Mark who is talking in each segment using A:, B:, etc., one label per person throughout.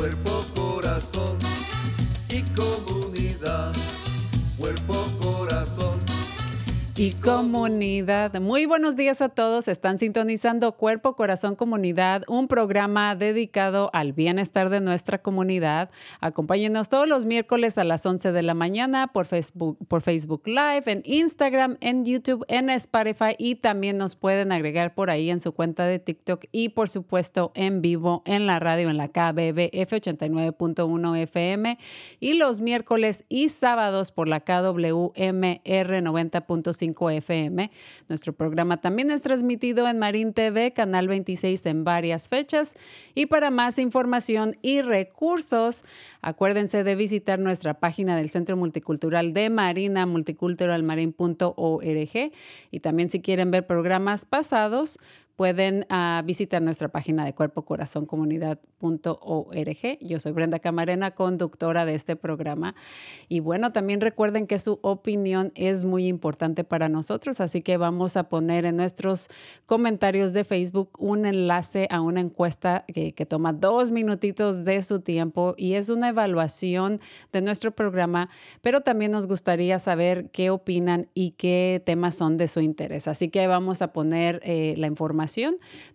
A: Cuerpo, corazón y comunidad.
B: Muy buenos días a todos. Están sintonizando Cuerpo, Corazón, Comunidad, un programa dedicado al bienestar de nuestra comunidad. Acompáñenos todos los miércoles a las 11 de la mañana por Facebook, por Facebook Live, en Instagram, en YouTube, en Spotify y también nos pueden agregar por ahí en su cuenta de TikTok y por supuesto en vivo en la radio en la KBBF 89.1 FM y los miércoles y sábados por la KWMR 90.5 FM. Nuestro programa también es transmitido en Marín TV, Canal 26 en varias fechas. Y para más información y recursos, acuérdense de visitar nuestra página del Centro Multicultural de Marina, multiculturalmarin.org. Y también si quieren ver programas pasados, pueden ah, visitar nuestra página de cuerpocorazoncomunidad.org. Yo soy Brenda Camarena, conductora de este programa. Y bueno, también recuerden que su opinión es muy importante para nosotros, así que vamos a poner en nuestros comentarios de Facebook un enlace a una encuesta que, toma dos minutitos de su tiempo y es una evaluación de nuestro programa, pero también nos gustaría saber qué opinan y qué temas son de su interés. Así que vamos a poner eh, la información.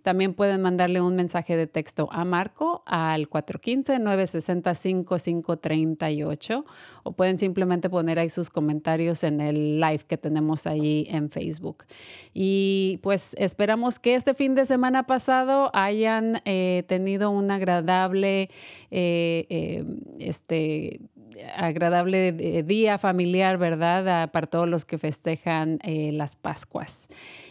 B: También pueden mandarle un mensaje de texto a Marco al 415-960-5538 o pueden simplemente poner ahí sus comentarios en el live que tenemos ahí en Facebook. Y pues esperamos que este fin de semana pasado hayan eh, tenido un agradable eh, eh, este, agradable eh, día familiar, ¿verdad? Para todos los que festejan eh, las Pascuas.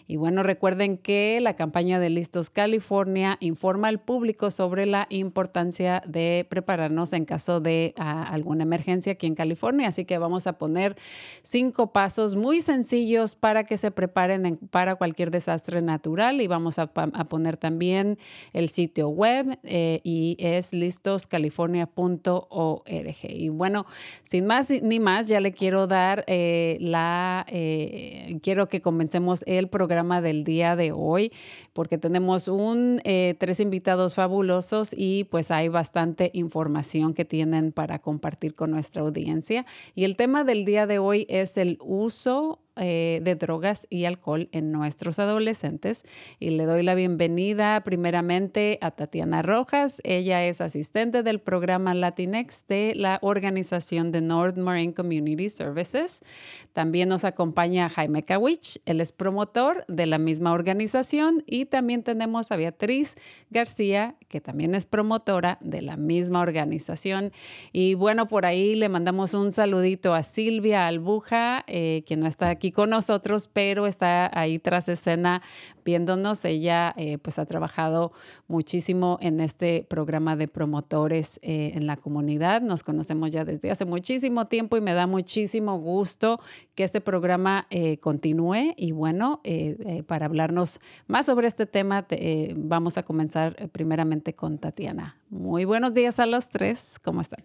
B: Y bueno, recuerden que la campaña de Listos California informa al público sobre la importancia de prepararnos en caso de ah, alguna emergencia aquí en California. Así que vamos a poner cinco pasos muy sencillos para que se preparen en- para cualquier desastre natural y vamos a poner también el sitio web eh, y es listoscalifornia.org. Y bueno, sin más ni más, ya le quiero dar eh, la, eh, quiero que comencemos el programa del día de hoy porque tenemos un, eh, tres invitados fabulosos y pues hay bastante información que tienen para compartir con nuestra audiencia. Y el tema del día de hoy es el uso eh, de drogas y alcohol en nuestros adolescentes. Y le doy la bienvenida primeramente a Tatiana Rojas. Ella es asistente del programa Latinex de la organización de North Marine Community Services. También nos acompaña Jaime Kawich. Él es promotor de la misma organización. Y también tenemos a Beatriz García, que también es promotora de la misma organización. Y bueno, por ahí le mandamos un saludito a Silvia Albuja, eh, quien no está aquí con nosotros, pero está ahí tras escena viéndonos. Ella eh, pues ha trabajado muchísimo en este programa de promotores eh, en la comunidad. Nos conocemos ya desde hace muchísimo tiempo y me da muchísimo gusto que este programa eh, continúe. Y bueno, para hablarnos más sobre este tema, vamos a comenzar primeramente con Tatiana. Muy buenos días a los tres. ¿Cómo están?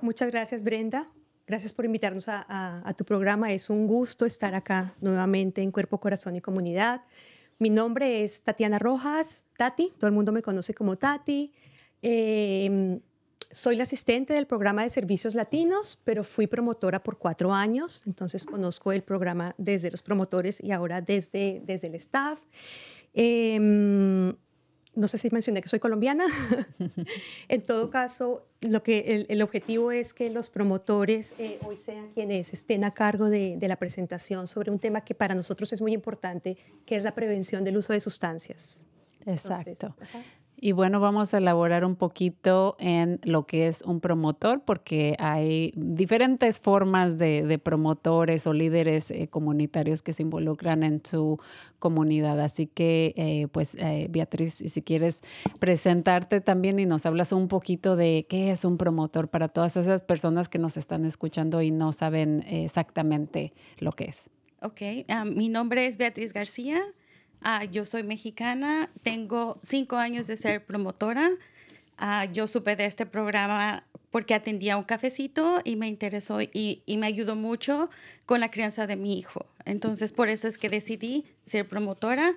C: Muchas gracias, Brenda. Gracias por invitarnos a, tu programa. Es un gusto estar acá nuevamente en Cuerpo, Corazón y Comunidad. Mi nombre es Tatiana Rojas, Tati, todo el mundo me conoce como Tati. Em, soy la asistente del programa de servicios latinos, pero fui promotora por cuatro años, entonces conozco el programa desde los promotores y ahora desde, desde el staff. Eh, no sé si mencioné que soy colombiana. en todo caso, lo que el, objetivo es que los promotores eh, hoy sean quienes estén a cargo de, la presentación sobre un tema que para nosotros es muy importante, que es la prevención del uso de sustancias.
B: Exacto. Y bueno, vamos a elaborar un poquito en lo que es un promotor, porque hay diferentes formas de, promotores o líderes eh, comunitarios que se involucran en su comunidad. Así que, eh, pues, eh, Beatriz, si quieres presentarte también y nos hablas un poquito de qué es un promotor para todas esas personas que nos están escuchando y no saben exactamente lo que es.
D: Ok, ah, mi nombre es Beatriz García. Ah, yo soy mexicana, tengo cinco años de ser promotora. Ah, yo supe de este programa porque atendía un cafecito y me interesó y, y, me ayudó mucho con la crianza de mi hijo. Entonces, por eso es que decidí ser promotora.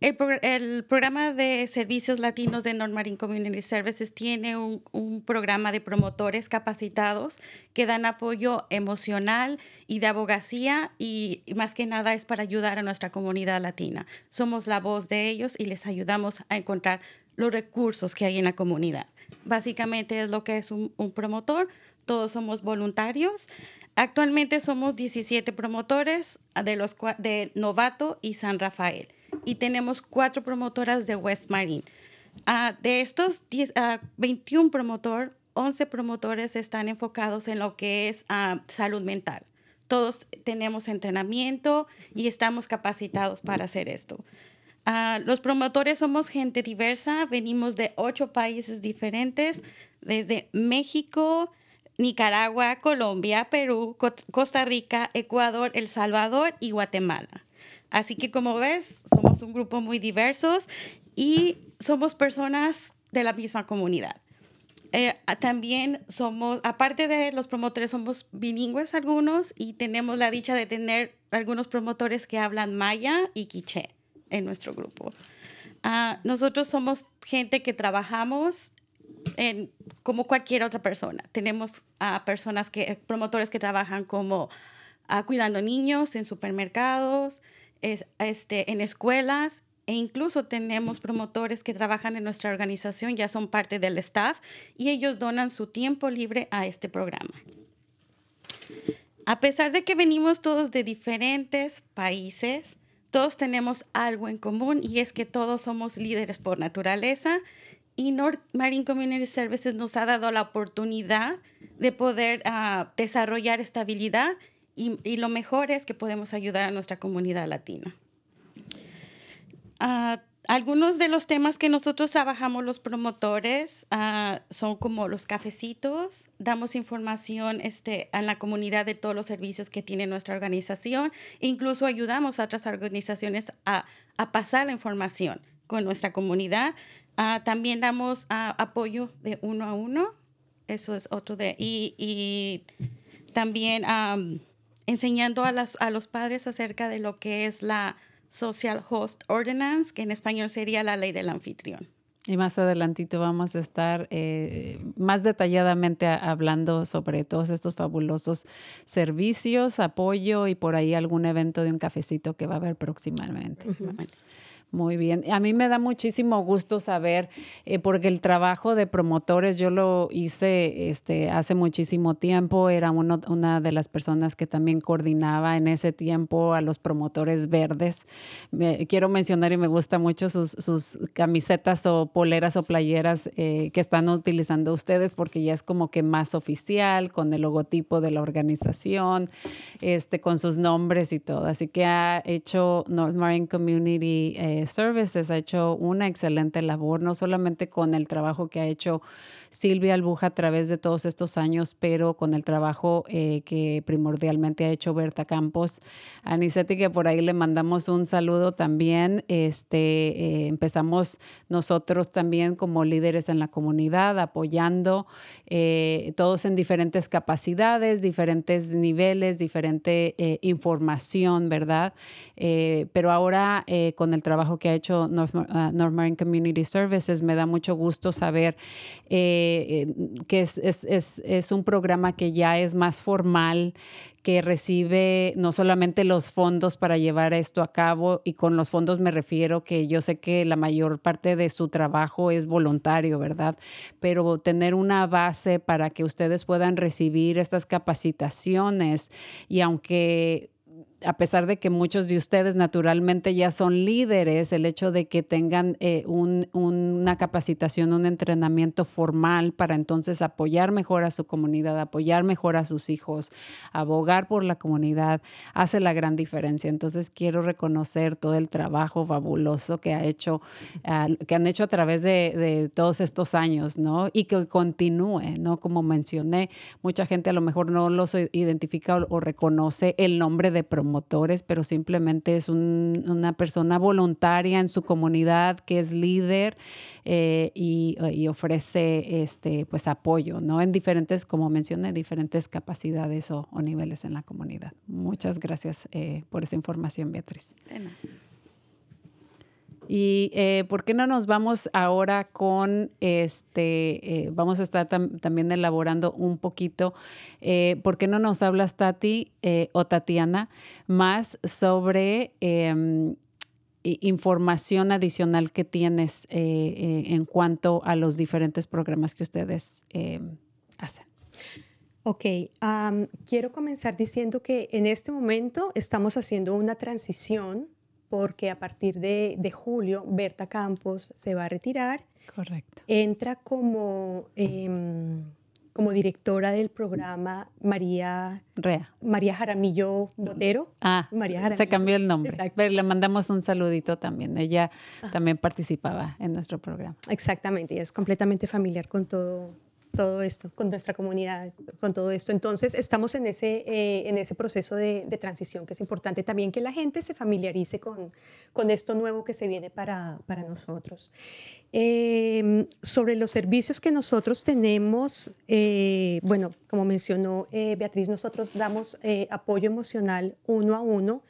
D: El, programa de servicios latinos de North Marine Community Services tiene un, programa de promotores capacitados que dan apoyo emocional y de abogacía y, más que nada es para ayudar a nuestra comunidad latina. Somos la voz de ellos y les ayudamos a encontrar los recursos que hay en la comunidad. Básicamente es lo que es un, promotor. Todos somos voluntarios. Actualmente somos 17 promotores de Novato y San Rafael y tenemos cuatro promotoras de West Marine. Ah, de estos 21 ah, promotores, 11 promotores están enfocados en lo que es ah, salud mental. Todos tenemos entrenamiento y estamos capacitados para hacer esto. los promotores somos gente diversa, venimos de ocho países diferentes, desde México, Nicaragua, Colombia, Perú, Costa Rica, Ecuador, El Salvador y Guatemala. Así que como ves, somos un grupo muy diversos y somos personas de la misma comunidad. Eh, también somos, aparte de los promotores, somos bilingües algunos y tenemos la dicha de tener algunos promotores que hablan maya y quiché en nuestro grupo. Ah, nosotros somos gente que trabajamos como cualquier otra persona. Tenemos a personas que, promotores que trabajan como ah, cuidando niños en supermercados, este, en escuelas e incluso tenemos promotores que trabajan en nuestra organización, ya son parte del staff y ellos donan su tiempo libre a este programa. A pesar de que venimos todos de diferentes países, todos tenemos algo en común y es que todos somos líderes por naturaleza y North Marine Community Services nos ha dado la oportunidad de poder ah, desarrollar estabilidad y, lo mejor es que podemos ayudar a nuestra comunidad latina. Ah, algunos de los temas que nosotros trabajamos los promotores ah, son como los cafecitos, damos información este, a la comunidad de todos los servicios que tiene nuestra organización, incluso ayudamos a otras organizaciones a, pasar la información con nuestra comunidad. Ah, también damos apoyo de uno a uno, eso es otro de, y, y también enseñando a, las, a los padres acerca de lo que es la Social Host Ordinance, que en español sería la ley del anfitrión.
B: Y más adelantito vamos a estar eh, más detalladamente hablando sobre todos estos fabulosos servicios, apoyo y por ahí algún evento de un cafecito que va a haber próximamente. Muy bien. A mí me da muchísimo gusto saber, eh, porque el trabajo de promotores yo lo hice este, hace muchísimo tiempo. Era uno, una de las personas que también coordinaba en ese tiempo a los promotores verdes. Quiero mencionar y me gusta mucho sus, sus camisetas o poleras o playeras eh, que están utilizando ustedes, porque ya es como que más oficial, con el logotipo de la organización, este, con sus nombres y todo. Así que ha hecho North Marine Community. Eh, Services ha hecho una excelente labor, no solamente con el trabajo que ha hecho Silvia Albuja a través de todos estos años, pero con el trabajo eh, que primordialmente ha hecho Berta Campos. A Anicetti, que por ahí le mandamos un saludo también. Este, eh, empezamos nosotros también como líderes en la comunidad, apoyando eh, todos en diferentes capacidades, diferentes niveles, diferente información, ¿verdad? pero ahora con el trabajo que ha hecho North, uh, North Marine Community Services, me da mucho gusto saber que es, es, es, es, un programa que ya es más formal, que recibe no solamente los fondos para llevar esto a cabo, y con los fondos me refiero que yo sé que la mayor parte de su trabajo es voluntario, ¿verdad? Pero tener una base para que ustedes puedan recibir estas capacitaciones y aunque a pesar de que muchos de ustedes naturalmente ya son líderes, el hecho de que tengan eh, una capacitación, un entrenamiento formal para entonces apoyar mejor a su comunidad, apoyar mejor a sus hijos, abogar por la comunidad, hace la gran diferencia. Entonces quiero reconocer todo el trabajo fabuloso que, ha hecho, que han hecho a través de, todos estos años, ¿no? Y que continúe, ¿no? Como mencioné, mucha gente a lo mejor no los identifica o, o reconoce el nombre de promoción motores, pero simplemente es una persona voluntaria en su comunidad que es líder eh, y, ofrece este, pues, apoyo, ¿no? En diferentes, como mencioné, diferentes capacidades o, niveles en la comunidad. Muchas gracias eh, por esa información, Beatriz. Y eh, ¿por qué no nos vamos ahora con este, eh, vamos a estar también elaborando un poquito, eh, ¿por qué no nos hablas, Tati o Tatiana, más sobre em, información adicional que tienes en cuanto a los diferentes programas que ustedes em, hacen?
C: Ok, quiero comenzar diciendo que en este momento estamos haciendo una transición porque a partir de, julio Berta Campos se va a retirar.
B: Correcto.
C: Entra como, em, como directora del programa María,
B: Rea.
C: María Jaramillo Botero.
B: Ah, María se cambió el nombre. le mandamos un saludito también. Ella también participaba en nuestro programa.
C: Exactamente, ella es completamente familiar con todo, todo esto, con nuestra comunidad, con todo esto. Entonces, estamos en ese, eh, en ese proceso de, transición que es importante también que la gente se familiarice con, con esto nuevo que se viene para, para nosotros. Em, sobre los servicios que nosotros tenemos, eh, bueno, como mencionó eh, Beatriz, nosotros damos apoyo emocional uno a uno.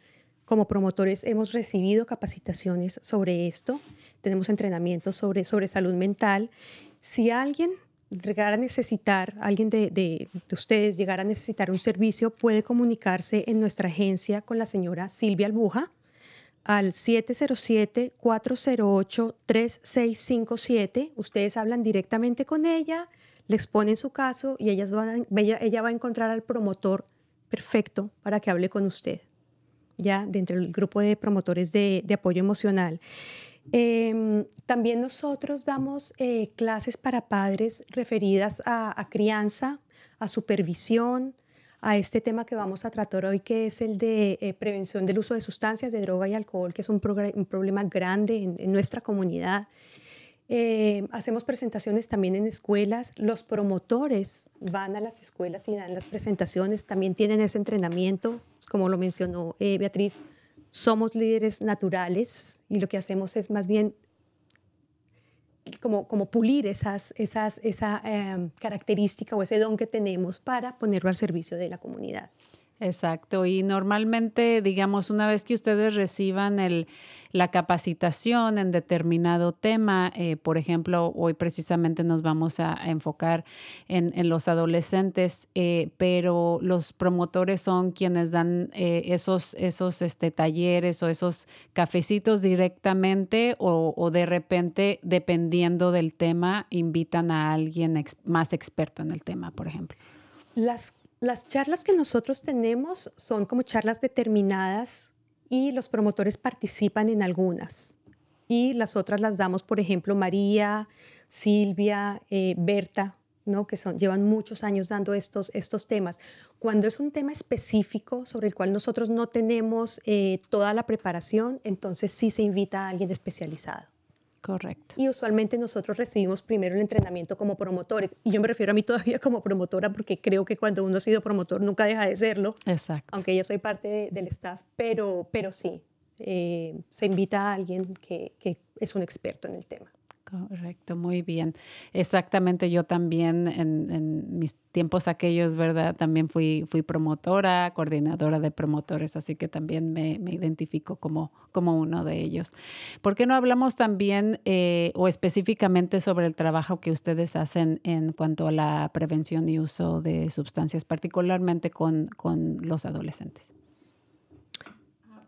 C: Como promotores hemos recibido capacitaciones sobre esto, tenemos entrenamientos sobre, sobre salud mental. Si alguien llegar a necesitar, alguien de, de, ustedes llegar a necesitar un servicio, puede comunicarse en nuestra agencia con la señora Silvia Albuja al 707-408-3657. Ustedes hablan directamente con ella, le exponen su caso y ellas van ella, ella va a encontrar al promotor perfecto para que hable con usted, ya dentro del grupo de promotores de apoyo emocional. Em, también nosotros damos eh, clases para padres referidas a, crianza, a supervisión, a este tema que vamos a tratar hoy, que es el de eh, prevención del uso de sustancias, de droga y alcohol, que es un, problema grande en, nuestra comunidad. Em, hacemos presentaciones también en escuelas. Los promotores van a las escuelas y dan las presentaciones. También tienen ese entrenamiento, como lo mencionó eh, Beatriz somos líderes naturales y lo que hacemos es más bien como, como pulir esas, esas, esa em, característica o ese don que tenemos para ponerlo al servicio de la comunidad.
B: Exacto. Y normalmente, digamos, una vez que ustedes reciban el, la capacitación en determinado tema, eh, por ejemplo, hoy precisamente nos vamos a, enfocar en, en, los adolescentes, eh, pero los promotores son quienes dan eh, esos, esos este, talleres o esos cafecitos directamente o, o, de repente, dependiendo del tema, invitan a alguien más experto en el tema, por ejemplo.
C: Las las charlas que nosotros tenemos son como charlas determinadas y los promotores participan en algunas. Y las otras las damos, por ejemplo, María, Silvia, eh, Berta, ¿no? que son, llevan muchos años dando estos, estos temas. Cuando es un tema específico sobre el cual nosotros no tenemos eh, toda la preparación, entonces sí se invita a alguien especializado.
B: Correcto.
C: Y usualmente nosotros recibimos primero el entrenamiento como promotores. Y yo me refiero a mí todavía como promotora porque creo que cuando uno ha sido promotor nunca deja de serlo.
B: Exacto.
C: Aunque yo soy parte de, del staff, pero, pero sí, eh, se invita a alguien que, que es un experto en el tema.
B: Correcto, muy bien. Exactamente, yo también en, en, mis tiempos aquellos, ¿verdad? También fui, fui promotora, coordinadora de promotores, así que también me, me identifico como, como uno de ellos. ¿Por qué no hablamos también eh, o específicamente sobre el trabajo que ustedes hacen en cuanto a la prevención y uso de sustancias, particularmente con, con los adolescentes?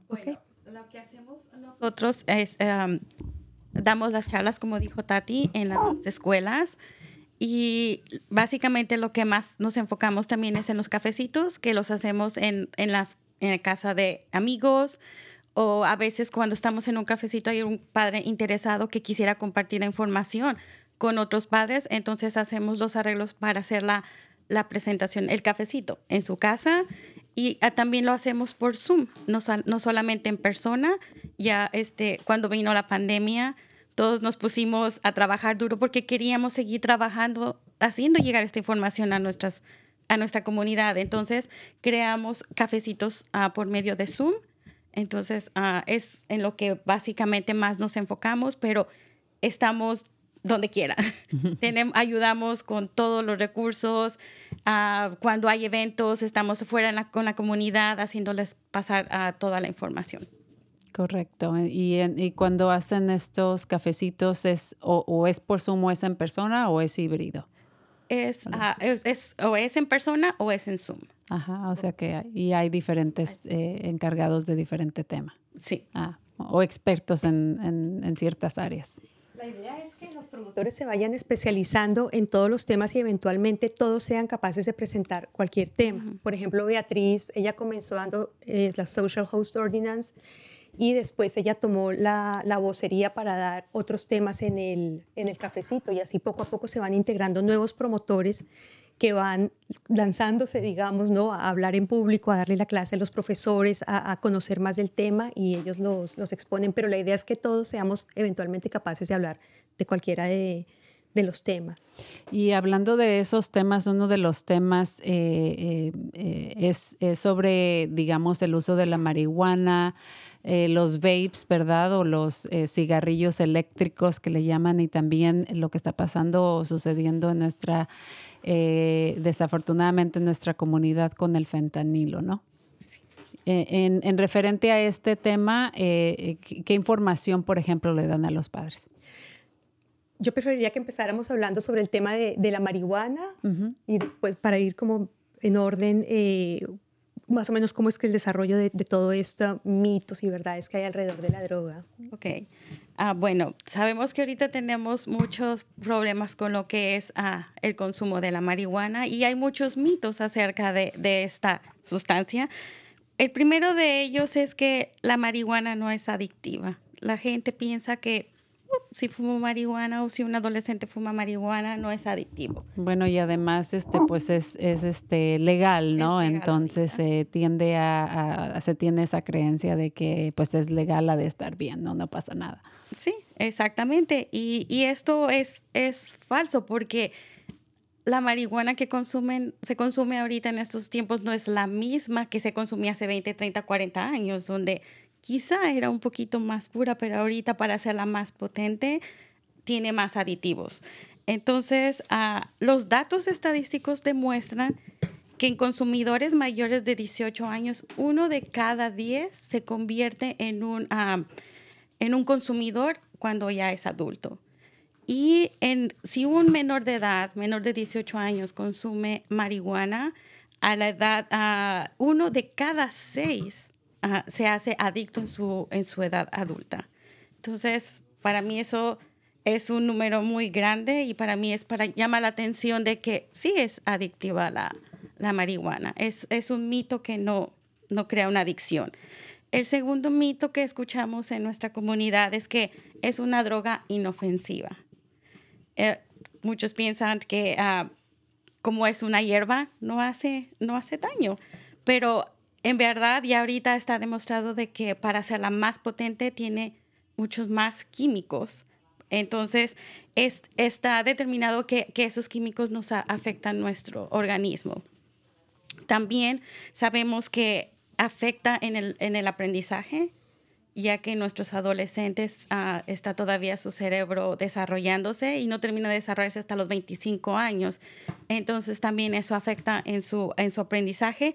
D: Bueno, okay. lo que hacemos nosotros es... Um, damos las charlas, como dijo Tati, en las escuelas. Y básicamente lo que más nos enfocamos también es en los cafecitos, que los hacemos en, en, las, en la casa de amigos. O a veces cuando estamos en un cafecito hay un padre interesado que quisiera compartir la información con otros padres, entonces hacemos los arreglos para hacer la, la presentación, el cafecito en su casa y ah, también lo hacemos por Zoom, no, no solamente en persona. Ya este, cuando vino la pandemia, todos nos pusimos a trabajar duro porque queríamos seguir trabajando, haciendo llegar esta información a, nuestras, a nuestra comunidad. Entonces, creamos cafecitos uh, por medio de Zoom. Entonces, uh, es en lo que básicamente más nos enfocamos, pero estamos donde quiera. Tenemos, ayudamos con todos los recursos. Uh, cuando hay eventos, estamos fuera con la comunidad haciéndoles pasar uh, toda la información.
B: Correcto. Y, y, cuando hacen estos cafecitos, es, o, o, es por Zoom o es en persona o es híbrido?
D: Es, uh, es, es, o es en persona o es en Zoom.
B: Ajá, o sea que hay, y hay diferentes eh, encargados de diferente tema.
D: Sí.
B: Ah, o expertos en, en, en ciertas áreas.
C: La idea es que los promotores se vayan especializando en todos los temas y eventualmente todos sean capaces de presentar cualquier tema. Uh -huh. Por ejemplo, Beatriz, ella comenzó dando eh, la Social Host Ordinance y después ella tomó la, la, vocería para dar otros temas en el, en el cafecito y así poco a poco se van integrando nuevos promotores que van lanzándose, digamos, ¿no? a hablar en público, a darle la clase a los profesores, a, conocer más del tema y ellos los, los, exponen, pero la idea es que todos seamos eventualmente capaces de hablar de cualquiera de, de los temas.
B: Y hablando de esos temas, uno de los temas eh, eh, es, es, sobre, digamos, el uso de la marihuana, eh, los vapes, ¿verdad? O los eh, cigarrillos eléctricos que le llaman y también lo que está pasando o sucediendo en nuestra, eh, desafortunadamente en nuestra comunidad con el fentanilo, ¿no? Sí. En, en, referente a este tema, ¿qué información, por ejemplo, le dan a los padres?
C: Yo preferiría que empezáramos hablando sobre el tema de, de la marihuana uh -huh. y después para ir como en orden, eh, más o menos cómo es que el desarrollo de, de todo esto, mitos y verdades que hay alrededor de la droga.
D: Ok. Ah, bueno, sabemos que ahorita tenemos muchos problemas con lo que es ah, el consumo de la marihuana y hay muchos mitos acerca de, de esta sustancia. El primero de ellos es que la marihuana no es adictiva. La gente piensa que si fumo marihuana o si un adolescente fuma marihuana no es adictivo.
B: Bueno, y además este pues es, es este legal, ¿no? Es legal, Entonces se eh, tiende a, a, se tiene esa creencia de que pues es legal la de estar bien, no no pasa nada.
D: Sí, exactamente. Y, y esto es, es falso porque la marihuana que consumen, se consume ahorita en estos tiempos no es la misma que se consumía hace 20, 30, 40 años, donde quizá era un poquito más pura, pero ahorita para hacerla más potente tiene más aditivos. Entonces, uh, los datos estadísticos demuestran que en consumidores mayores de 18 años, uno de cada 10 se convierte en un, ah, en un consumidor cuando ya es adulto. Y en, si un menor de edad, menor de 18 años, consume marihuana, a la edad, a uno de cada seis se hace adicto en su, en su edad adulta. Entonces, para mí eso es un número muy grande y para mí es para llamar la atención de que sí es adictiva la, la marihuana. Es, es un mito que no, no crea una adicción. El segundo mito que escuchamos en nuestra comunidad es que es una droga inofensiva. Eh, muchos piensan que ah, como es una hierba, no hace, no hace daño. Pero en verdad, ya ahorita está demostrado de que para hacerla más potente tiene muchos más químicos. Entonces, es, está determinado que, que, esos químicos nos afectan nuestro organismo. También sabemos que afecta en el, en el aprendizaje, ya que nuestros adolescentes uh, está todavía su cerebro desarrollándose y no termina de desarrollarse hasta los 25 años. Entonces también eso afecta en su, en su aprendizaje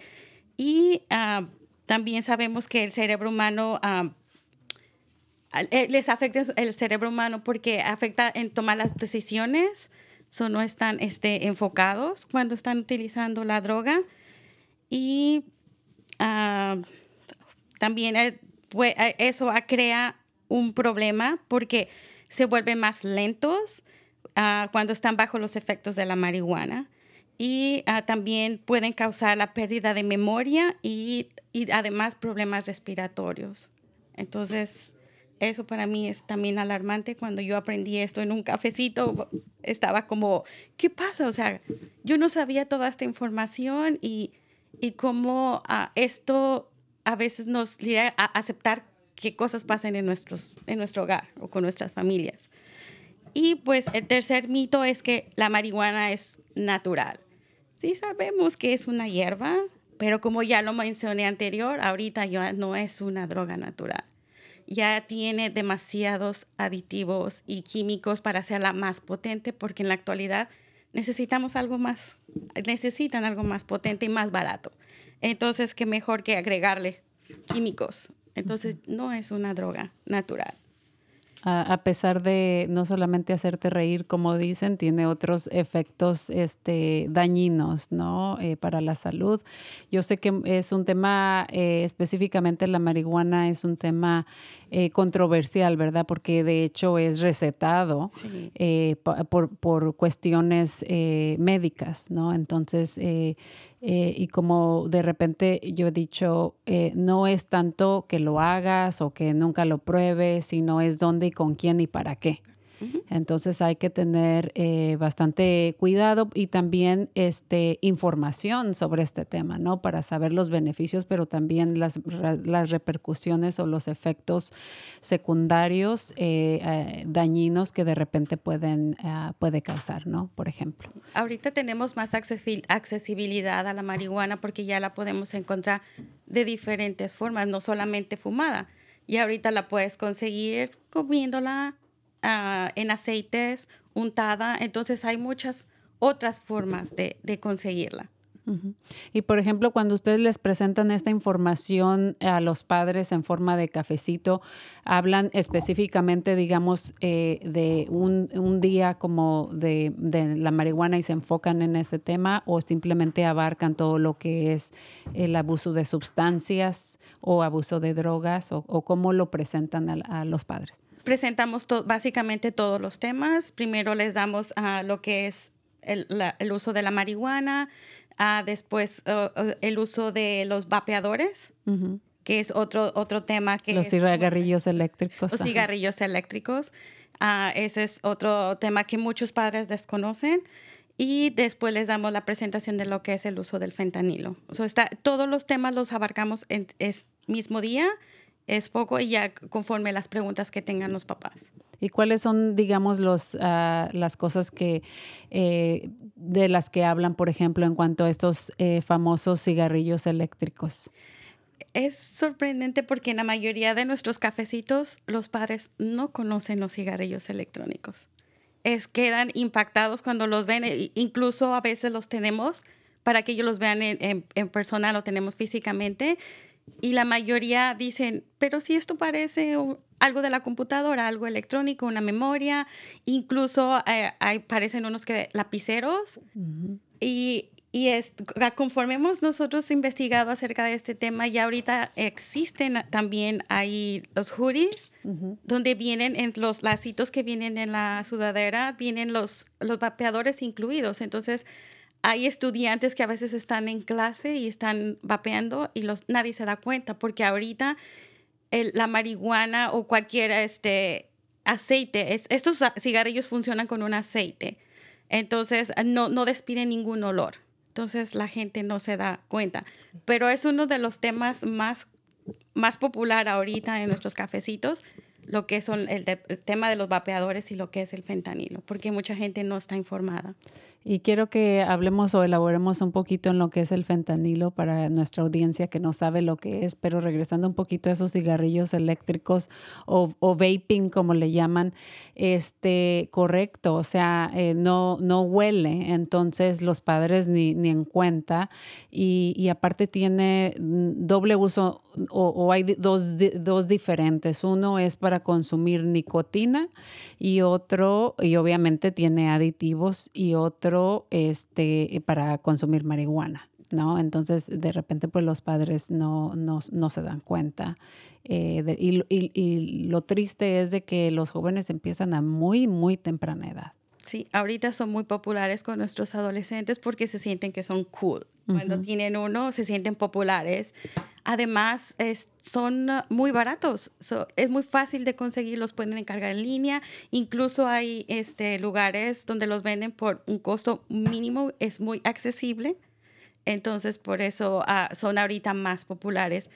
D: y uh, también sabemos que el cerebro humano uh, les afecta el cerebro humano porque afecta en tomar las decisiones, so no están este, enfocados cuando están utilizando la droga. Y también pues, eso crea un problema porque se vuelven más lentos uh, cuando están bajo los efectos de la marihuana y uh, también pueden causar la pérdida de memoria y, y, además problemas respiratorios. Entonces, eso para mí es también alarmante. Cuando yo aprendí esto en un cafecito, estaba como, ¿qué pasa? O sea, yo no sabía toda esta información y, y cómo uh, esto a veces nos lleva a aceptar qué cosas pasan en, nuestros, en nuestro hogar o con nuestras familias. Y pues el tercer mito es que la marihuana es natural. Sí sabemos que es una hierba, pero como ya lo mencioné anterior, ahorita ya no es una droga natural. Ya tiene demasiados aditivos y químicos para hacerla más potente, porque en la actualidad necesitamos algo más, necesitan algo más potente y más barato. Entonces, qué mejor que agregarle químicos. Entonces, no es una droga natural.
B: A, pesar de no solamente hacerte reír, como dicen, tiene otros efectos este, dañinos, ¿no? Eh, para la salud. Yo sé que es un tema, eh, específicamente la marihuana es un tema eh, controversial, ¿verdad? Porque de hecho es recetado por, por, cuestiones médicas, ¿no? Entonces, eh, y como de repente yo he dicho, eh, no es tanto que lo hagas o que nunca lo pruebes, sino es dónde y con quién y para qué. Entonces hay que tener eh, bastante cuidado y también este, información sobre este tema, ¿no? Para saber los beneficios, pero también las, las repercusiones o los efectos secundarios eh, eh, dañinos que de repente pueden puede causar, ¿no? Por ejemplo.
D: Ahorita tenemos más accesibilidad a la marihuana porque ya la podemos encontrar de diferentes formas, no solamente fumada. Y ahorita la puedes conseguir comiéndola, Ah, en aceites, untada. Entonces hay muchas otras formas de, de conseguirla.
B: Y por ejemplo, cuando ustedes les presentan esta información a los padres en forma de cafecito, hablan específicamente, digamos, eh, de un, un, día como de, de, la marihuana y se enfocan en ese tema o simplemente abarcan todo lo que es el abuso de sustancias o abuso de drogas o, o cómo lo presentan a los padres
D: presentamos básicamente todos los temas. Primero les damos uh, lo que es el, el, uso de la marihuana, uh, después uh, el uso de los vapeadores, uh -huh. que es otro, otro tema que...
B: Los cigarrillos eléctricos.
D: Los cigarrillos eléctricos. ese es otro tema que muchos padres desconocen. Y después les damos la presentación de lo que es el uso del fentanilo. So está, todos los temas los abarcamos en el mismo día es poco y ya conforme las preguntas que tengan los papás.
B: ¿Y cuáles son, digamos, los, uh, las cosas que eh, de las que hablan, por ejemplo, en cuanto a estos eh, famosos cigarrillos eléctricos?
D: Es sorprendente porque en la mayoría de nuestros cafecitos los padres no conocen los cigarrillos electrónicos. Es quedan impactados cuando los ven, e incluso a veces los tenemos para que ellos los vean en, en, en persona, lo tenemos físicamente. Y la mayoría dicen, pero si esto parece algo de la computadora, algo electrónico, una memoria, incluso eh, hay, parecen unos que lapiceros. Y, y es, conforme hemos nosotros investigado acerca de este tema, ya ahorita existen también ahí los hoodies, donde vienen en los lacitos que vienen en la sudadera, vienen los, los vapeadores incluidos. Entonces, hay estudiantes que a veces están en clase y están vapeando y los, nadie se da cuenta, porque ahorita el- la marihuana o cualquier este, aceite, es- estos cigarrillos funcionan con un aceite. Entonces, no, no despiden ningún olor. Entonces, la gente no se da cuenta. Pero es uno de los temas más, más popular ahorita en nuestros cafecitos, lo que son el, de- el tema de los vapeadores y lo que es el fentanilo, porque mucha gente no está informada.
B: Y quiero que hablemos o elaboremos un poquito en lo que es el fentanilo para nuestra audiencia que no sabe lo que es, pero regresando un poquito a esos cigarrillos eléctricos o, o vaping, como le llaman, este, correcto, o sea, eh, no, no huele, entonces los padres ni, ni en cuenta y, y aparte tiene doble uso o, o hay dos, dos diferentes. Uno es para consumir nicotina y otro, y obviamente tiene aditivos, y otro este, para consumir marihuana. ¿no? Entonces, de repente, pues los padres no, no, no se dan cuenta. Eh, y, y- y lo triste es de que los jóvenes empiezan a muy, muy temprana edad.
D: Sí, ahorita son muy populares con nuestros adolescentes porque se sienten que son cool. Cuando tienen uno, se sienten populares. Además, es- son uh, muy baratos. So, es muy fácil de conseguir, los pueden encargar en línea. Incluso hay este, lugares donde los venden por un costo mínimo, es muy accesible. Entonces, por eso ah, son ahorita más populares.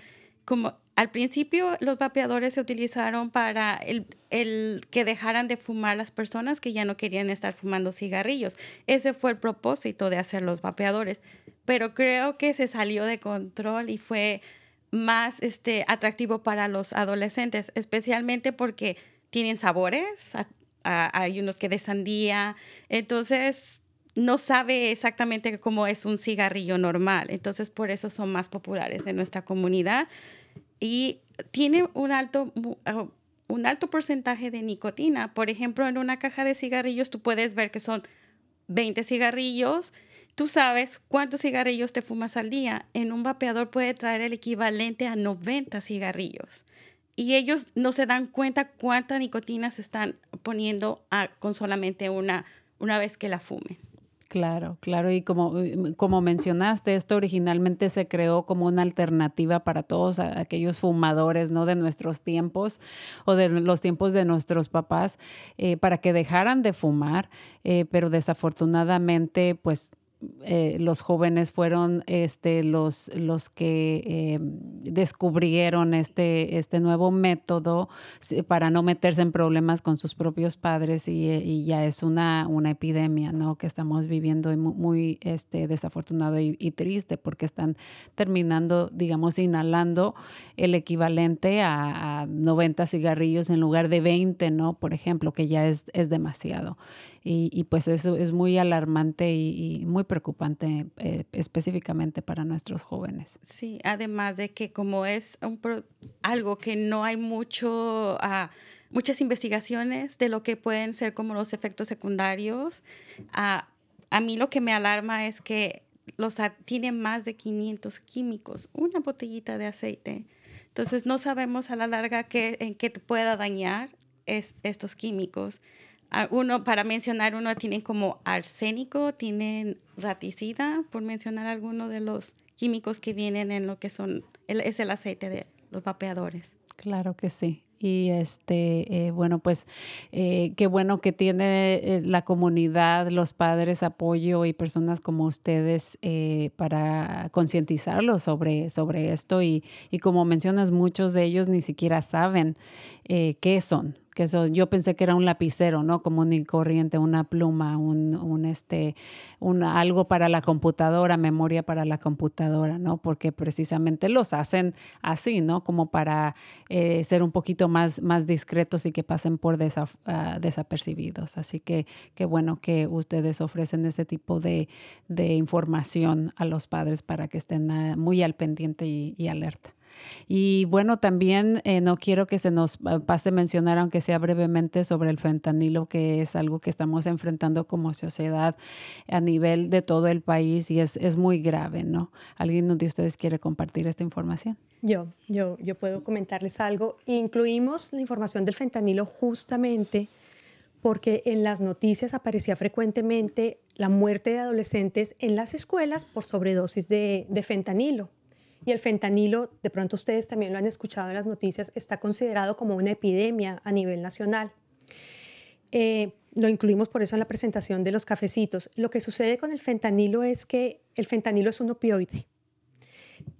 D: Como al principio los vapeadores se utilizaron para el, el que dejaran de fumar las personas que ya no querían estar fumando cigarrillos. Ese fue el propósito de hacer los vapeadores. Pero creo que se salió de control y fue más este, atractivo para los adolescentes, especialmente porque tienen sabores. hay unos que de sandía. Entonces, no sabe exactamente cómo es un cigarrillo normal. Entonces, por eso son más populares en nuestra comunidad. Y tiene un alto, ah, un alto porcentaje de nicotina. Por ejemplo, en una caja de cigarrillos tú puedes ver que son 20 cigarrillos. Tú sabes cuántos cigarrillos te fumas al día. En un vapeador puede traer el equivalente a 90 cigarrillos. Y ellos no se dan cuenta cuánta nicotina se están poniendo a- con solamente una, una vez que la fumen.
B: Claro, claro. Y como, como mencionaste, esto originalmente se creó como una alternativa para todos aquellos fumadores, ¿no? De nuestros tiempos o de los tiempos de nuestros papás, eh, para que dejaran de fumar, eh, pero desafortunadamente, pues eh, los jóvenes fueron este, los, los que eh, descubrieron este, este nuevo método para no meterse en problemas con sus propios padres y, eh, ya es una, una epidemia ¿no? que estamos viviendo y mu- muy, este, desafortunada y, y triste porque están terminando, digamos, inhalando el equivalente a, a 90 cigarrillos en lugar de 20, ¿no? Por ejemplo, que ya es, es demasiado. Y, y pues eso es muy alarmante y, y muy preocupante eh, específicamente para nuestros jóvenes.
D: Sí, además de que como es un pro- algo que no hay mucho, ah, muchas investigaciones de lo que pueden ser como los efectos secundarios, ah, a mí lo que me alarma es que los tiene más de 500 químicos, una botellita de aceite. Entonces no sabemos a la larga qué, en qué te pueda dañar es- estos químicos. Ah, Uno, para mencionar uno, tienen como arsénico, tienen raticida, por mencionar alguno de los químicos que vienen en lo que son, el- es el aceite de los vapeadores.
B: Claro que sí. Y este, eh, bueno, pues eh, qué bueno que tiene eh, la comunidad, los padres, apoyo y personas como ustedes eh, para concientizarlos sobre, sobre esto. Y, y como mencionas, muchos de ellos ni siquiera saben eh, qué son, que eso, yo pensé que era un lapicero, ¿no? Común y corriente, una pluma, un, un este, un, algo para la computadora, memoria para la computadora, ¿no? Porque precisamente los hacen así, ¿no? Como para eh, ser un poquito más, más discretos y que pasen por desa, uh, desapercibidos. Así que qué bueno que ustedes ofrecen ese tipo de, de información a los padres para que estén uh, muy al pendiente y alerta. Y bueno, también eh, no quiero que se nos ah, pase mencionar, aunque sea brevemente, sobre el fentanilo, que es algo que estamos enfrentando como sociedad a nivel de todo el país y es, es muy grave, ¿no? ¿Alguien de ustedes quiere compartir esta información?
C: Yo, yo, yo puedo comentarles algo. Incluimos la información del fentanilo justamente porque en las noticias aparecía frecuentemente la muerte de adolescentes en las escuelas por sobredosis de, de fentanilo. Y el fentanilo, de pronto ustedes también lo han escuchado en las noticias, está considerado como una epidemia a nivel nacional. Eh, lo incluimos por eso en la presentación de los cafecitos. Lo que sucede con el fentanilo es que el fentanilo es un opioide,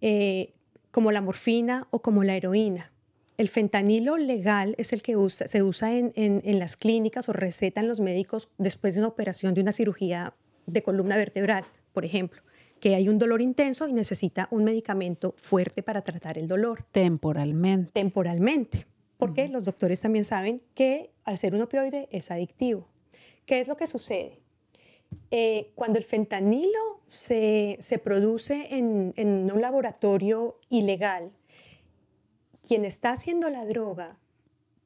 C: eh, como la morfina o como la heroína. El fentanilo legal es el que usa, se usa en, en, en las clínicas o recetan los médicos después de una operación de una cirugía de columna vertebral, por ejemplo que hay un dolor intenso y necesita un medicamento fuerte para tratar el dolor.
B: Temporalmente.
C: Temporalmente. Porque uh -huh. los doctores también saben que al ser un opioide es adictivo. ¿Qué es lo que sucede? Eh, cuando el fentanilo se, se produce en, en un laboratorio ilegal, quien está haciendo la droga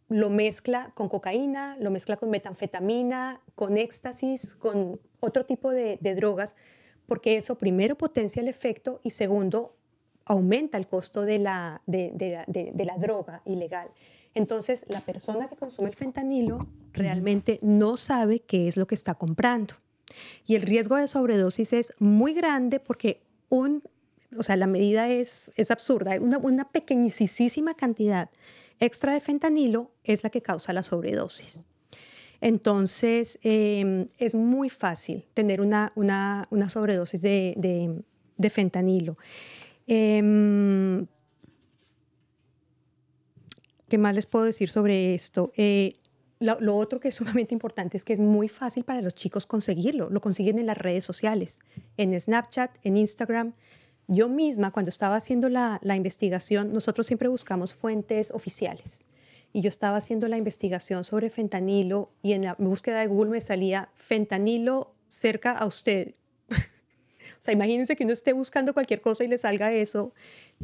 C: lo mezcla con cocaína, lo mezcla con metanfetamina, con éxtasis, con otro tipo de, de drogas porque eso primero potencia el efecto y segundo aumenta el costo de la, de, de, de, de la droga ilegal. Entonces, la persona que consume el fentanilo realmente no sabe qué es lo que está comprando. Y el riesgo de sobredosis es muy grande porque un, o sea, la medida es, es absurda. Una, una pequeñísima cantidad extra de fentanilo es la que causa la sobredosis. Entonces, eh, es muy fácil tener una, una, sobredosis de, fentanilo. Eh, ¿Qué más les puedo decir sobre esto? Eh, lo, otro que es sumamente importante es que es muy fácil para los chicos conseguirlo. Lo consiguen en las redes sociales, en Snapchat, en Instagram. Yo misma, cuando estaba haciendo la investigación, nosotros siempre buscamos fuentes oficiales y yo estaba haciendo la investigación sobre fentanilo y en la búsqueda de Google me salía fentanilo cerca a usted. o sea, imagínense que uno esté buscando cualquier cosa y le salga eso.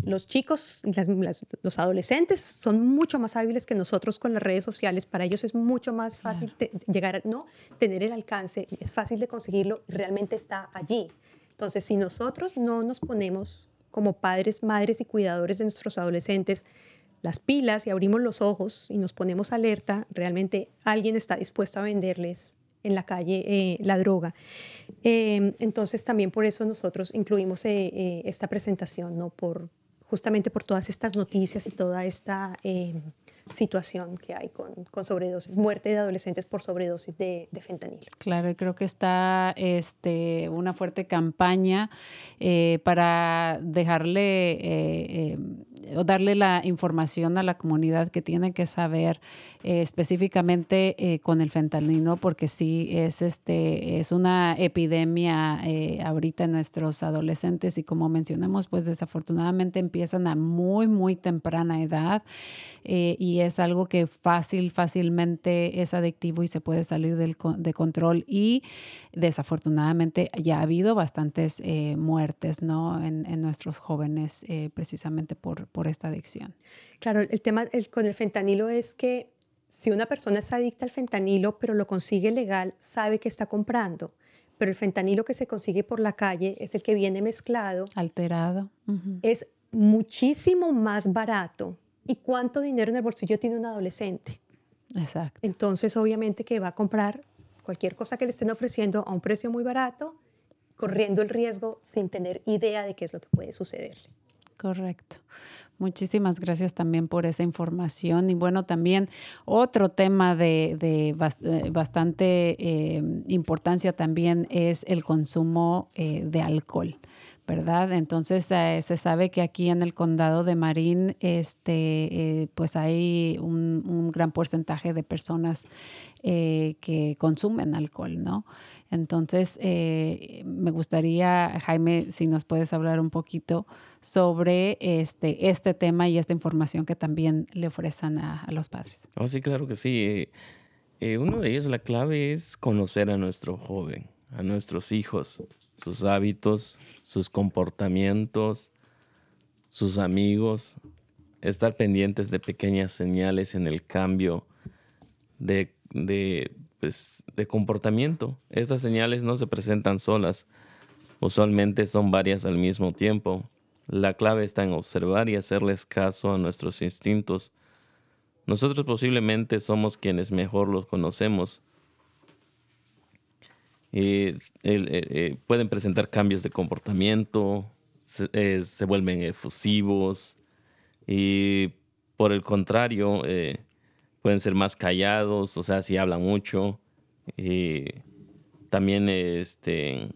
C: Los chicos, las, las, los adolescentes son mucho más hábiles que nosotros con las redes sociales. Para ellos es mucho más fácil te, llegar a no tener el alcance, es fácil de conseguirlo y realmente está allí. Entonces, si nosotros no nos ponemos como padres, madres y cuidadores de nuestros adolescentes, las pilas y abrimos los ojos y nos ponemos alerta, realmente alguien está dispuesto a venderles en la calle eh, la droga. Eh, entonces también por eso nosotros incluimos eh, eh esta presentación, ¿no? por, justamente por todas estas noticias y toda esta eh, situación que hay con, con, sobredosis, muerte de adolescentes por sobredosis de, de fentanilo.
B: Claro, creo que está este, una fuerte campaña eh, para dejarle eh, eh, o darle la información a la comunidad que tiene que saber específicamente con el fentanilo, porque sí es, este, es una epidemia ahorita en nuestros adolescentes y como mencionamos, pues desafortunadamente empiezan a muy, muy temprana edad y es algo que fácil, fácilmente es adictivo y se puede salir del, de control y desafortunadamente ya ha habido bastantes eh, muertes ¿no? en, en, nuestros jóvenes eh, precisamente por, por, esta adicción.
C: Claro, el tema el, con el fentanilo es que si una persona es adicta al fentanilo pero lo consigue legal, sabe que está comprando. Pero el fentanilo que se consigue por la calle es el que viene mezclado.
B: Alterado.
C: Uh -huh. Es muchísimo más barato ¿Y cuánto dinero en el bolsillo tiene un adolescente?
B: Exacto.
C: Entonces, obviamente que va a comprar cualquier cosa que le estén ofreciendo a un precio muy barato, corriendo el riesgo sin tener idea de qué es lo que puede sucederle.
B: Correcto. Muchísimas gracias también por esa información. Y bueno, también otro tema de, de bastante eh, importancia también es el consumo eh, de alcohol. ¿Verdad? Entonces eh, se sabe que aquí en el condado de Marín, este, eh, pues hay un, gran porcentaje de personas eh, que consumen alcohol, ¿no? Entonces, me gustaría, Jaime, si nos puedes hablar un poquito sobre este, este tema y esta información que también le ofrecen a, a los padres.
E: Oh, sí, claro que sí. uno de ellos, la clave es conocer a nuestro joven, a nuestros hijos sus hábitos, sus comportamientos, sus amigos, estar pendientes de pequeñas señales en el cambio de, de, pues, de comportamiento. Estas señales no se presentan solas, usualmente son varias al mismo tiempo. La clave está en observar y hacerles caso a nuestros instintos. Nosotros posiblemente somos quienes mejor los conocemos eh, eh, pueden presentar cambios de comportamiento, se, eh, vuelven efusivos y por el contrario pueden ser más callados, o sea, si hablan mucho. también este,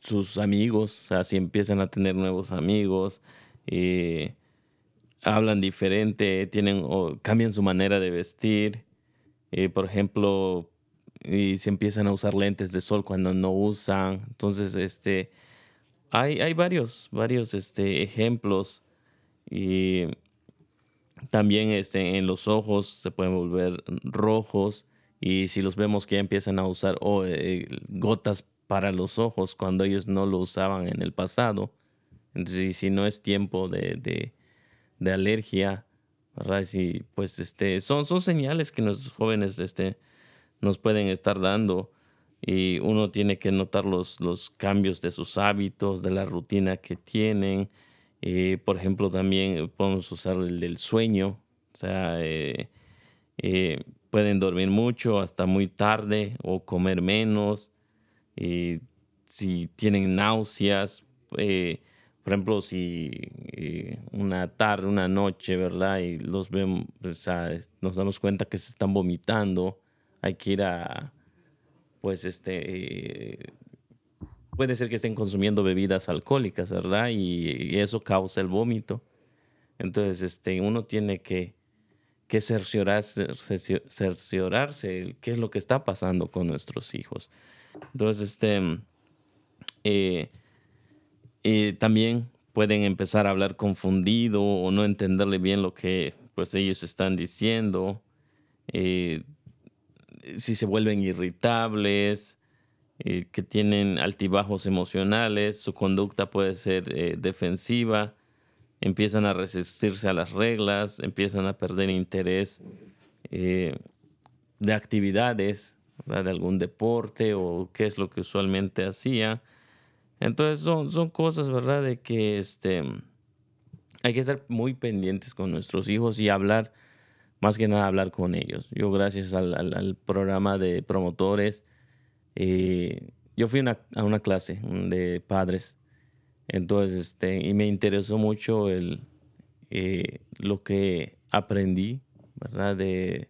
E: sus amigos, o sea, si empiezan a tener nuevos amigos, hablan diferente, tienen o cambian su manera de vestir. por ejemplo, y se empiezan a usar lentes de sol cuando no usan. Entonces, este, hay, hay varios, varios este, ejemplos y también este, en los ojos se pueden volver rojos y si los vemos que ya empiezan a usar eh, gotas para los ojos cuando ellos no lo usaban en el pasado. Entonces, si no es tiempo de, de, alergia, ¿verdad? Pues este, son, son señales que nuestros jóvenes este, nos pueden estar dando y uno tiene que notar los, los cambios de sus hábitos, de la rutina que tienen. Eh, por ejemplo, también podemos usar el del sueño, o sea, eh, eh, pueden dormir mucho hasta muy tarde o comer menos. si tienen náuseas, por ejemplo, si una tarde, una noche, ¿verdad? Y los vemos, nos damos cuenta que se están vomitando hay que ir a, pues, este, puede ser que estén consumiendo bebidas alcohólicas, ¿verdad? Y, eso causa el vómito. Entonces, este, uno tiene que, que cerciorarse, cerciorarse qué es lo que está pasando con nuestros hijos. Entonces, este, eh, eh, también pueden empezar a hablar confundido o no entenderle bien lo que pues ellos están diciendo. Eh, si se vuelven irritables, eh, que tienen altibajos emocionales, su conducta puede ser eh, defensiva, empiezan a resistirse a las reglas, empiezan a perder interés eh, de actividades, de algún deporte o qué es lo que usualmente hacía. Entonces son, son cosas, ¿verdad? De que este, hay que estar muy pendientes con nuestros hijos y hablar más que nada hablar con ellos. Yo gracias al, programa de promotores, eh, yo fui a una clase de padres, entonces, este, y me interesó mucho el, eh, lo que aprendí, ¿verdad? De,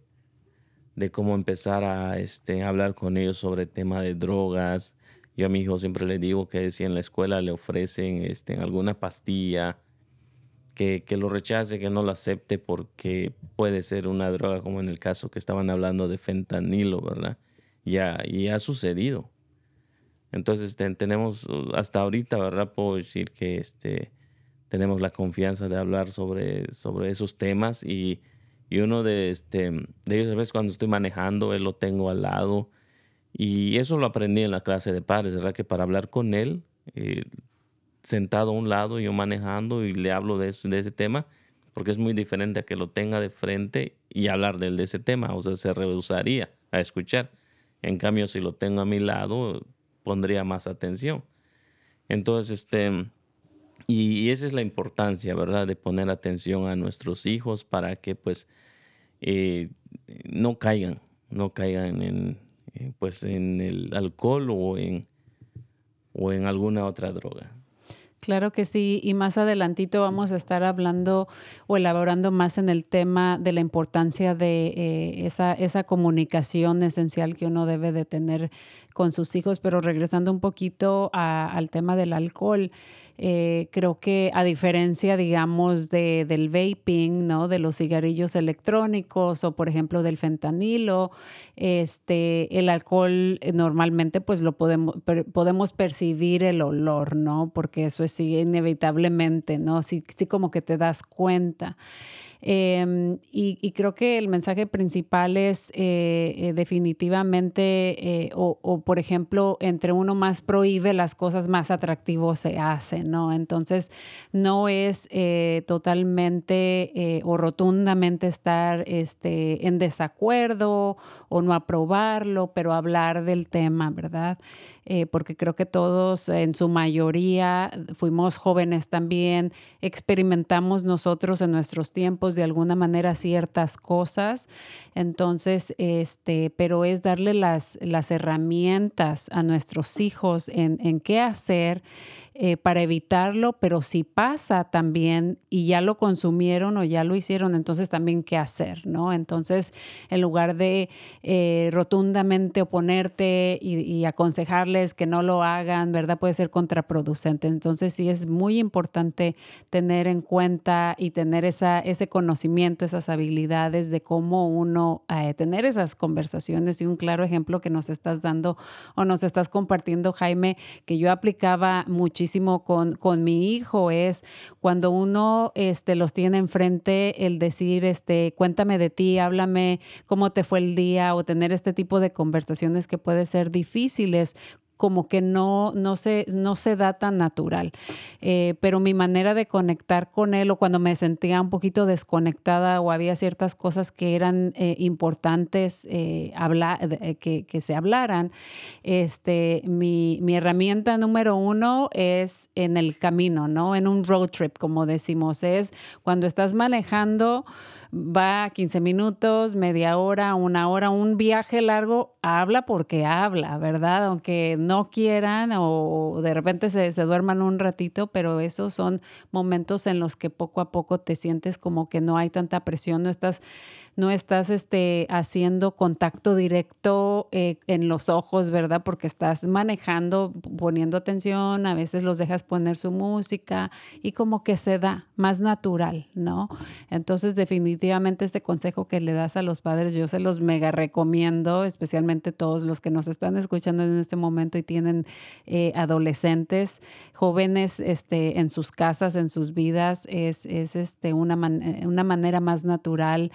E: de cómo empezar a este, hablar con ellos sobre el de drogas. Yo a mi hijo siempre le digo que si en la escuela le ofrecen este, alguna pastilla, que, lo rechace, que no lo acepte porque puede ser una droga, como en el caso que estaban hablando de fentanilo, ¿verdad? Ya, y ha sucedido. Entonces tenemos, hasta ahorita, ¿verdad? Puedo decir que este, tenemos la confianza de hablar sobre, sobre esos temas y, y uno de, este, de ellos, a veces cuando estoy manejando, él lo tengo al lado y eso lo aprendí en la clase de padres, ¿verdad? Que para hablar con él, eh, sentado a un lado, yo manejando y le hablo de, ese tema, porque es muy diferente a que lo tenga de frente y hablar de, de ese tema, o sea, se rehusaría a escuchar. En cambio, si lo tengo a mi lado, pondría más atención. Entonces, este, y, esa es la importancia, ¿verdad? De poner atención a nuestros hijos para que, pues, eh, no caigan, no caigan en, eh, pues, en el alcohol o en, o en alguna otra droga.
B: Claro que sí, y más adelantito vamos a estar hablando o elaborando más en el tema de la importancia de eh, esa, esa comunicación esencial que uno debe de tener con sus hijos, pero regresando un poquito al tema del alcohol, eh, creo que a diferencia, digamos, de, del vaping, ¿no? De los cigarrillos electrónicos o, por ejemplo, del fentanilo, este, el alcohol eh, normalmente pues lo podemos, podemos percibir el olor, ¿no? Porque eso es inevitablemente, ¿no? Sí, sí como que te das cuenta. Em, y, creo que el mensaje principal es eh, eh, definitivamente, eh, o, por ejemplo, entre uno más prohíbe, las cosas más atractivos se hacen, ¿no? Entonces, no es totalmente o rotundamente estar este, en desacuerdo o no aprobarlo, pero hablar del tema, ¿verdad? Eh, porque creo que todos en su mayoría fuimos jóvenes también, experimentamos nosotros en nuestros tiempos de alguna manera ciertas cosas, entonces, este, pero es darle las, las herramientas a nuestros hijos en, en qué hacer eh, para evitarlo, pero si pasa también y ya lo consumieron o ya lo hicieron, entonces también qué hacer, ¿no? Entonces, en lugar de eh, rotundamente oponerte y, aconsejarles que no lo hagan, ¿verdad? Puede ser contraproducente. Entonces, sí es muy importante tener en cuenta y tener esa, ese conocimiento, esas habilidades de cómo uno eh, tener esas conversaciones y un claro ejemplo que nos estás dando o nos estás compartiendo, Jaime, que yo aplicaba muchísimo con, con mi hijo es cuando uno este, los tiene enfrente, el decir, este, cuéntame de ti, háblame cómo te fue el día o tener este tipo de conversaciones que puede ser difíciles como que no, no, se, no se da tan natural. Eh, pero mi manera de conectar con él o cuando me sentía un poquito desconectada o había ciertas cosas que eran eh, importantes eh, que, que, se hablaran, este, mi, mi, herramienta número uno es en el camino, ¿no? En un road trip, como decimos, es cuando estás manejando va 15 minutos, media hora, una hora, un viaje largo, habla porque habla, ¿verdad? Aunque no quieran o de repente se, se duerman un ratito, pero esos son momentos en los que poco a poco te sientes como que no hay tanta presión, no estás no estás este, haciendo contacto directo eh, en los ojos, ¿verdad? Porque estás manejando, poniendo atención, a veces los dejas poner su música y como que se da más natural, ¿no? Entonces definitivamente este consejo que le das a los padres, yo se los mega recomiendo, especialmente todos los que nos están escuchando en este momento y tienen eh, adolescentes, jóvenes este, en sus casas, en sus vidas, es, es este, una, una manera más natural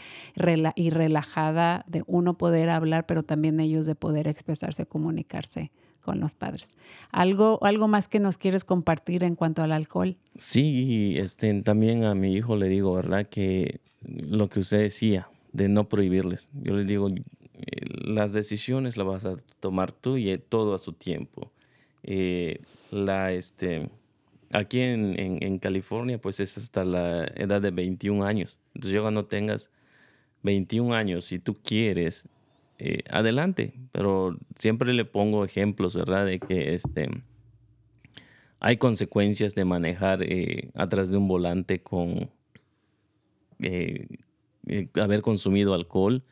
B: y relajada de uno poder hablar, pero también ellos de poder expresarse, comunicarse con los padres. ¿Algo, algo más que nos quieres compartir en cuanto al alcohol?
E: Sí, este, también a mi hijo le digo, ¿verdad? Que lo que usted decía, de no prohibirles. Yo le digo, eh, las decisiones las vas a tomar tú y eh, todo a su tiempo. Eh, la, este, aquí en, California, pues es hasta la edad de 21 años. Entonces, yo cuando tengas 21 años, si tú quieres, eh, adelante. Pero siempre le pongo ejemplos, ¿verdad? De que este, hay consecuencias de manejar eh, atrás de un volante con eh, haber consumido alcohol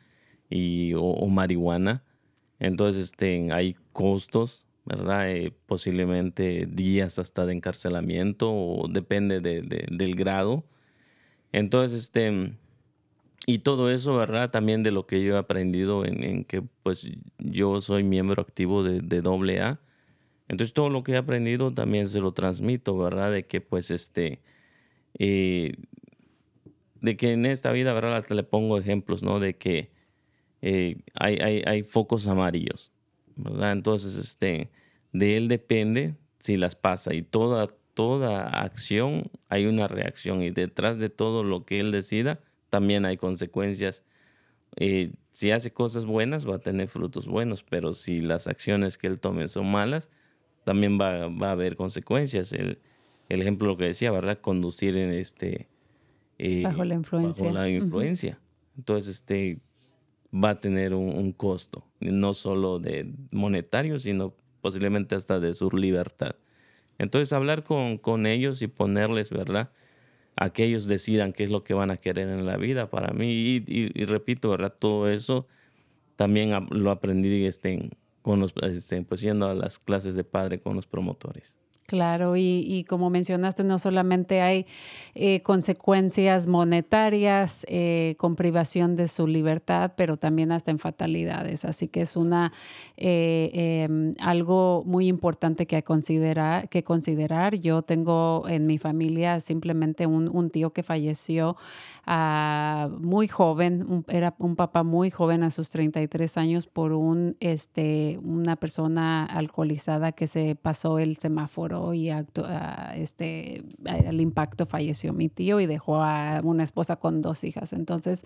E: y, o, marihuana. Entonces este, hay costos, ¿verdad? posiblemente días hasta de encarcelamiento o depende del grado. Entonces, este, y todo eso, ¿verdad? También de lo que yo he aprendido en, que pues yo soy miembro activo de, de AA. Entonces todo lo que he aprendido también se lo transmito, ¿verdad? De que pues este, eh, de que en esta vida, ¿verdad? Le pongo ejemplos, ¿no? De que eh, hay, hay, hay, focos amarillos, ¿verdad? Entonces, este, de él depende si las pasa y toda, toda acción hay una reacción y detrás de todo lo que él decida también hay consecuencias. Eh, si hace cosas buenas, va a tener frutos buenos, pero si las acciones que él tome son malas, también va, a haber consecuencias. El, el, ejemplo lo que decía, ¿verdad? Conducir en este...
B: Eh, bajo la influencia.
E: Bajo la influencia. Entonces, este va a tener un, un, costo, no solo de monetario, sino posiblemente hasta de su libertad. Entonces hablar con, con ellos y ponerles, ¿verdad? A que ellos decidan qué es lo que van a querer en la vida para mí. Y, y- repito, ¿verdad? Todo eso también lo aprendí este, con los, este, pues yendo a las clases de padre con los promotores.
B: Claro, y, y como mencionaste, no solamente hay eh, consecuencias monetarias eh, con privación de su libertad, pero también hasta en fatalidades. Así que es una eh, em, algo muy importante que considerar, que considerar. Yo tengo en mi familia simplemente un, un tío que falleció ah, muy joven, era un papá muy joven a sus 33 años por un, este, una persona alcoholizada que se pasó el semáforo y ah, este, al impacto falleció mi tío y dejó a una esposa con dos hijas. Entonces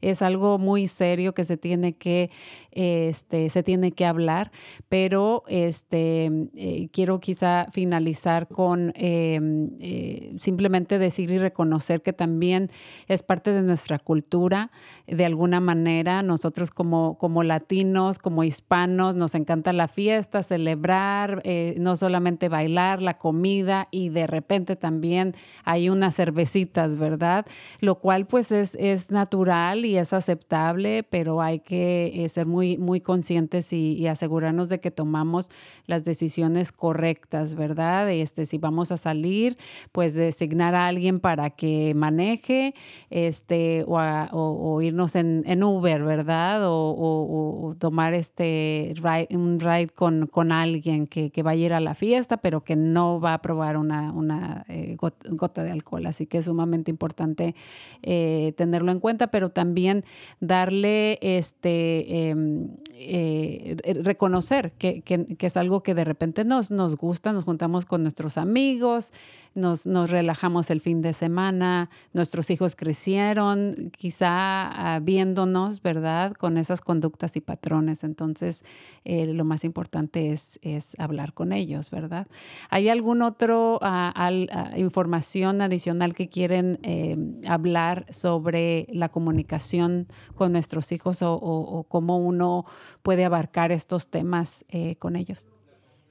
B: es algo muy serio que se tiene que, este, se tiene que hablar, pero este, eh, quiero quizá finalizar con eh, eh, simplemente decir y reconocer que también es parte de nuestra cultura. De alguna manera, nosotros como, como latinos, como hispanos, nos encanta la fiesta, celebrar, eh, no solamente bailar, la comida y de repente también hay unas cervecitas, ¿verdad? Lo cual pues es, es natural y es aceptable, pero hay que eh, ser muy, muy conscientes y, asegurarnos de que tomamos las decisiones correctas, ¿verdad? Este, si vamos a salir, pues designar a alguien para que maneje este, o, irnos en, Uber, ¿verdad? O, tomar este un ride con, con alguien que, que vaya a ir a la fiesta, pero que no va a probar una, una eh, got- gota de alcohol. Así que es sumamente importante eh, tenerlo en cuenta, pero también darle este em, eh, re- reconocer que, que- que es algo que de repente nos, nos gusta, nos juntamos con nuestros amigos, nos, nos relajamos el fin de semana, nuestros hijos crecieron quizá ah, viéndonos, ¿verdad? Con esas conductas y patrones. Entonces, eh, lo más importante es, es hablar con ellos, ¿verdad? ¿Hay algún otro ah, ah, información adicional que quieren eh, hablar sobre la comunicación con nuestros hijos o cómo uno puede abarcar estos temas eh, con ellos?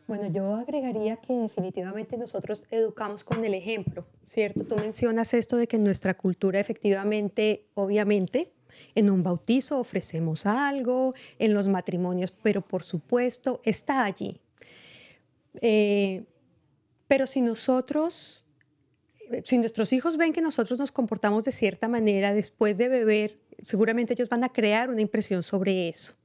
C: Bueno, yo agregaría que definitivamente nosotros educamos con el ejemplo, ¿cierto? Tú mencionas esto de que en nuestra cultura efectivamente, obviamente, en un bautizo ofrecemos algo, en los matrimonios, pero por supuesto está allí. Eh, pero si nosotros, si nuestros hijos ven que nosotros nos comportamos de cierta manera después de beber, seguramente ellos van a crear una impresión sobre eso.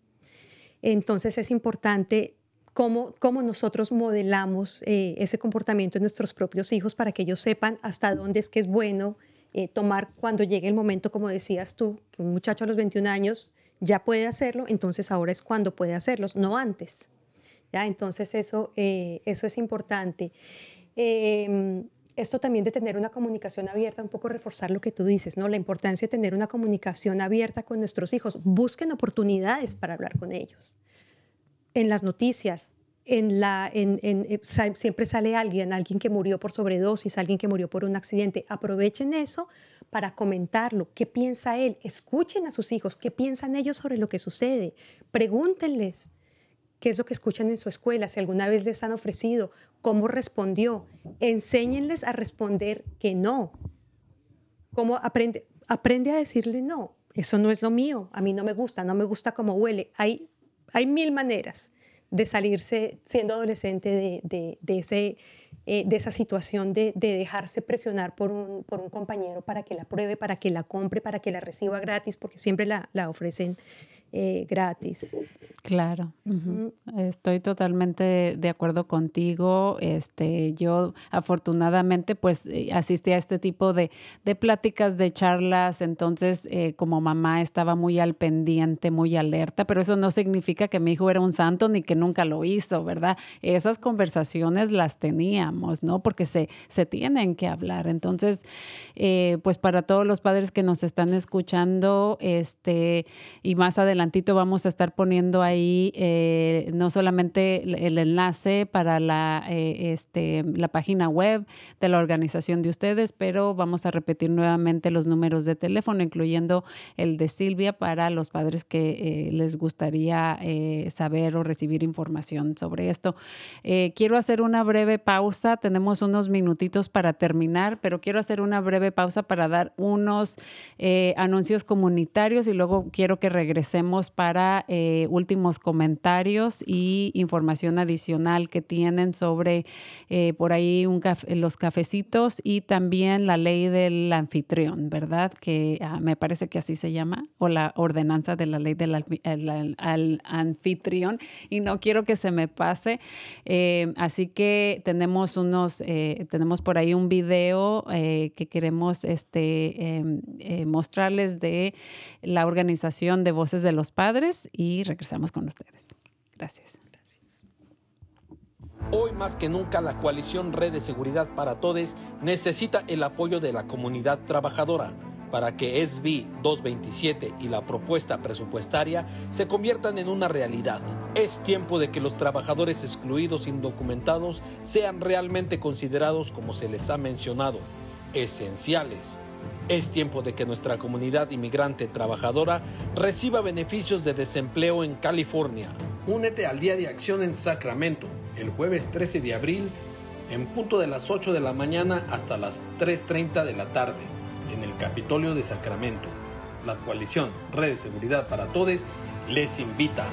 C: Entonces es importante cómo, cómo nosotros modelamos eh, ese comportamiento en nuestros propios hijos para que ellos sepan hasta dónde es que es bueno eh, tomar cuando llegue el momento, como decías tú, que un muchacho a los 21 años ya puede hacerlo, entonces ahora es cuando puede hacerlos, no antes. ¿ya? Entonces eso, eh, eso es importante. Eh, esto también de tener una comunicación abierta, un poco reforzar lo que tú dices, ¿no? La importancia de tener una comunicación abierta con nuestros hijos. Busquen oportunidades para hablar con ellos. En las noticias, en la, en, eh, siempre sale alguien, alguien que murió por sobredosis, alguien que murió por un accidente. Aprovechen eso para comentarlo. ¿Qué piensa él? Escuchen a sus hijos. ¿Qué piensan ellos sobre lo que sucede? Pregúntenles qué es lo que escuchan en su escuela, si alguna vez les han ofrecido, cómo respondió. Enséñenles a responder que no. ¿Cómo aprende, aprende a decirle no? Eso no es lo mío, a mí no me gusta, no me gusta cómo huele. Hay, hay mil maneras de salirse siendo adolescente de, de- ese, eh, de esa situación de, de dejarse presionar por un, por un compañero para que la pruebe, para que la compre, para que la reciba gratis, porque siempre la, la ofrecen eh, gratis.
B: Claro, estoy totalmente de acuerdo contigo. Este, yo afortunadamente pues eh, asistí a este tipo de, de pláticas, de charlas, entonces eh, como mamá estaba muy al pendiente, muy alerta, pero eso no significa que mi hijo era un santo ni que nunca lo hizo, ¿verdad? Esas conversaciones las teníamos, ¿no? Porque se, se tienen que hablar. Entonces, eh, pues para todos los padres que nos están escuchando, este, y más adelante adelantito vamos a estar poniendo ahí eh, no solamente el, enlace para la, eh, este, la página web de la organización de ustedes, pero vamos a repetir nuevamente los números de teléfono, incluyendo el de Silvia para los padres que eh, les gustaría saber o recibir información sobre esto. Quiero hacer una breve pausa, tenemos unos minutitos para terminar, pero quiero hacer una breve pausa para dar unos anuncios comunitarios y luego quiero que regresemos para eh, últimos comentarios y información adicional que tienen sobre eh, por ahí un caf- los cafecitos y también la ley del anfitrión, ¿verdad? Que ah, me parece que así se llama, o la ordenanza de la ley del el- al- al anfitrión, y no quiero que se me pase. Eh, así que tenemos unos, tenemos por ahí un video que queremos este, eh, mostrarles de la organización de Voces de los Padres y regresamos con ustedes. Gracias.
F: Hoy más que nunca la coalición Red de Seguridad para Todes necesita el apoyo de la comunidad trabajadora para que SB 227 y la propuesta presupuestaria se conviertan en una realidad. Es tiempo de que los trabajadores excluidos indocumentados sean realmente considerados como se les ha mencionado, esenciales. Es tiempo de que nuestra comunidad inmigrante trabajadora reciba beneficios de desempleo en California. Únete al Día de Acción en Sacramento el jueves 13 de abril en punto de las 8 de la mañana hasta las 3.30 de la tarde en el Capitolio de Sacramento. La coalición Red de Seguridad para Todes les invita.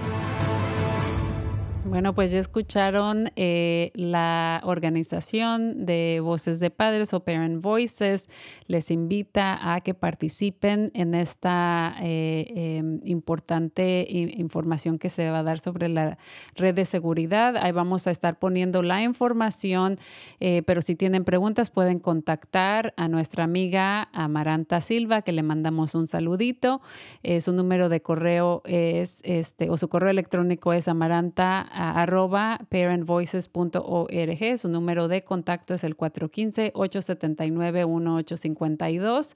B: Bueno, pues ya escucharon eh, la organización de Voces de Padres o Parent Voices. Les invita a que participen en esta eh, eh, importante información que se va a dar sobre la red de seguridad. Ahí vamos a estar poniendo la información, eh, pero si tienen preguntas pueden contactar a nuestra amiga Amaranta Silva, que le mandamos un saludito. Su número de correo es este, o su correo electrónico es amaranta a- arroba parentvoices.org. Su número de contacto es el 415-879-1852.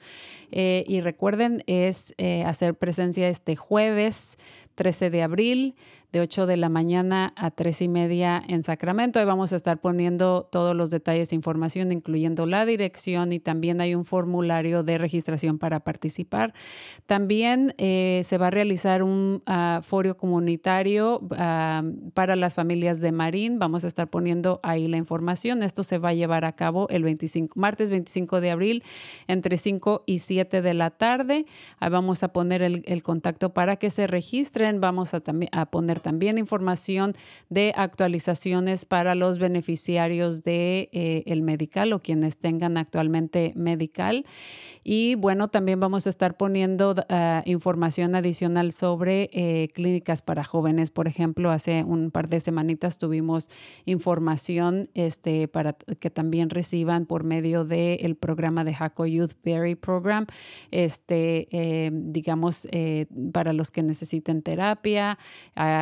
B: Eh, y recuerden, es eh, hacer presencia este jueves 13 de abril de 8 de la mañana a 3 y media en Sacramento. Ahí vamos a estar poniendo todos los detalles e información, incluyendo la dirección y también hay un formulario de registración para participar. También eh, se va a realizar un ah, foro comunitario ah, para las familias de Marín. Vamos a estar poniendo ahí la información. Esto se va a llevar a cabo el 25, martes 25 de abril entre 5 y 7 de la tarde. Ahí vamos a poner el, el contacto para que se registren. Vamos a, a poner también información de actualizaciones para los beneficiarios de eh, el medical o quienes tengan actualmente medical. Y bueno, también vamos a estar poniendo ah, información adicional sobre eh, clínicas para jóvenes. Por ejemplo, hace un par de semanitas tuvimos información este, para que también reciban por medio del programa de Jaco Youth Berry Program, este, eh, digamos, para los que necesiten terapia,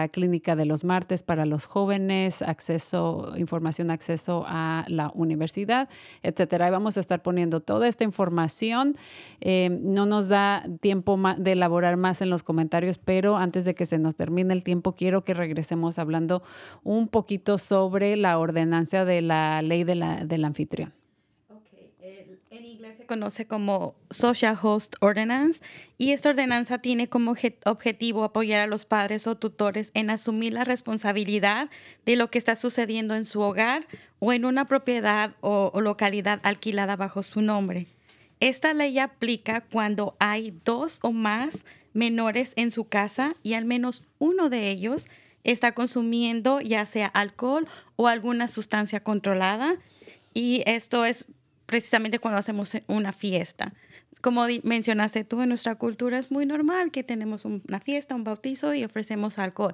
B: clínica de los martes para los jóvenes, acceso, información, acceso a la universidad, etcétera. Ahí vamos a estar poniendo toda esta información. Eh, no nos da tiempo de elaborar más en los comentarios, pero antes de que se nos termine el tiempo, quiero que regresemos hablando un poquito sobre la ordenanza de la ley de la, del anfitrión.
D: Se conoce como Social Host Ordinance y esta ordenanza tiene como obje- objetivo apoyar a los padres o tutores en asumir la responsabilidad de lo que está sucediendo en su hogar o en una propiedad o, o localidad alquilada bajo su nombre. Esta ley aplica cuando hay dos o más menores en su casa y al menos uno de ellos está consumiendo ya sea alcohol o alguna sustancia controlada y esto es precisamente cuando hacemos una fiesta. Como mencionaste tú, en nuestra cultura es muy normal que tenemos un- una fiesta, un bautizo y ofrecemos alcohol.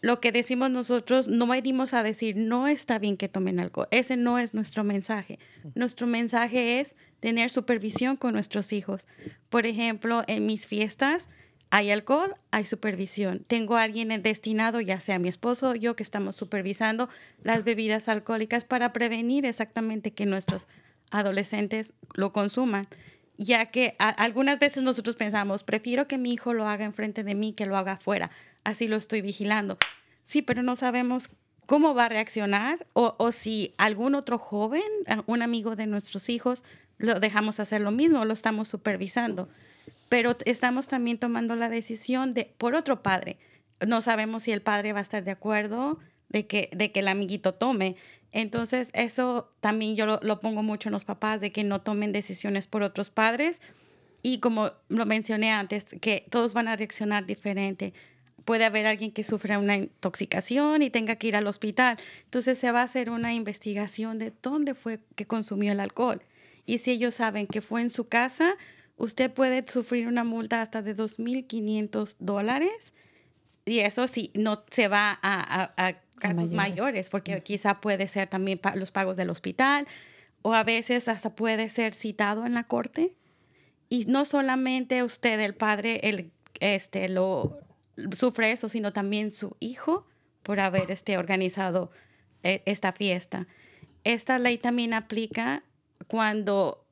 D: Lo que decimos nosotros, no venimos a decir, no está bien que tomen alcohol. Ese no es nuestro mensaje. Nuestro mensaje es tener supervisión con nuestros hijos. Por ejemplo, en mis fiestas hay alcohol, hay supervisión. Tengo a alguien destinado, ya sea mi esposo o yo, que estamos supervisando las bebidas alcohólicas para prevenir exactamente que nuestros adolescentes lo consuman. ya que algunas veces nosotros pensamos, prefiero que mi hijo lo haga enfrente de mí que lo haga afuera, así lo estoy vigilando. Sí, pero no sabemos cómo va a reaccionar o, si algún otro joven, un amigo de nuestros hijos, lo dejamos hacer lo mismo, lo estamos supervisando. Pero estamos también tomando la decisión de por otro padre. No sabemos si el padre va a estar de acuerdo de que, de que el amiguito tome. Entonces, eso también yo lo, pongo mucho en los papás, de que no tomen decisiones por otros padres. Y como lo mencioné antes, que todos van a reaccionar diferente. Puede haber alguien que sufra una intoxicación y tenga que ir al hospital. Entonces se va a hacer una investigación de dónde fue que consumió el alcohol. Y si ellos saben que fue en su casa, usted puede sufrir una multa hasta de 2.500 dólares. Y eso sí, no se va a, a casos mayores. porque quizá puede ser también los pagos del hospital o a veces hasta puede ser citado en la corte. Y no solamente usted, el padre, el, este, lo sufre eso, sino también su hijo por haber este, organizado eh, esta fiesta. Esta ley también aplica cuando,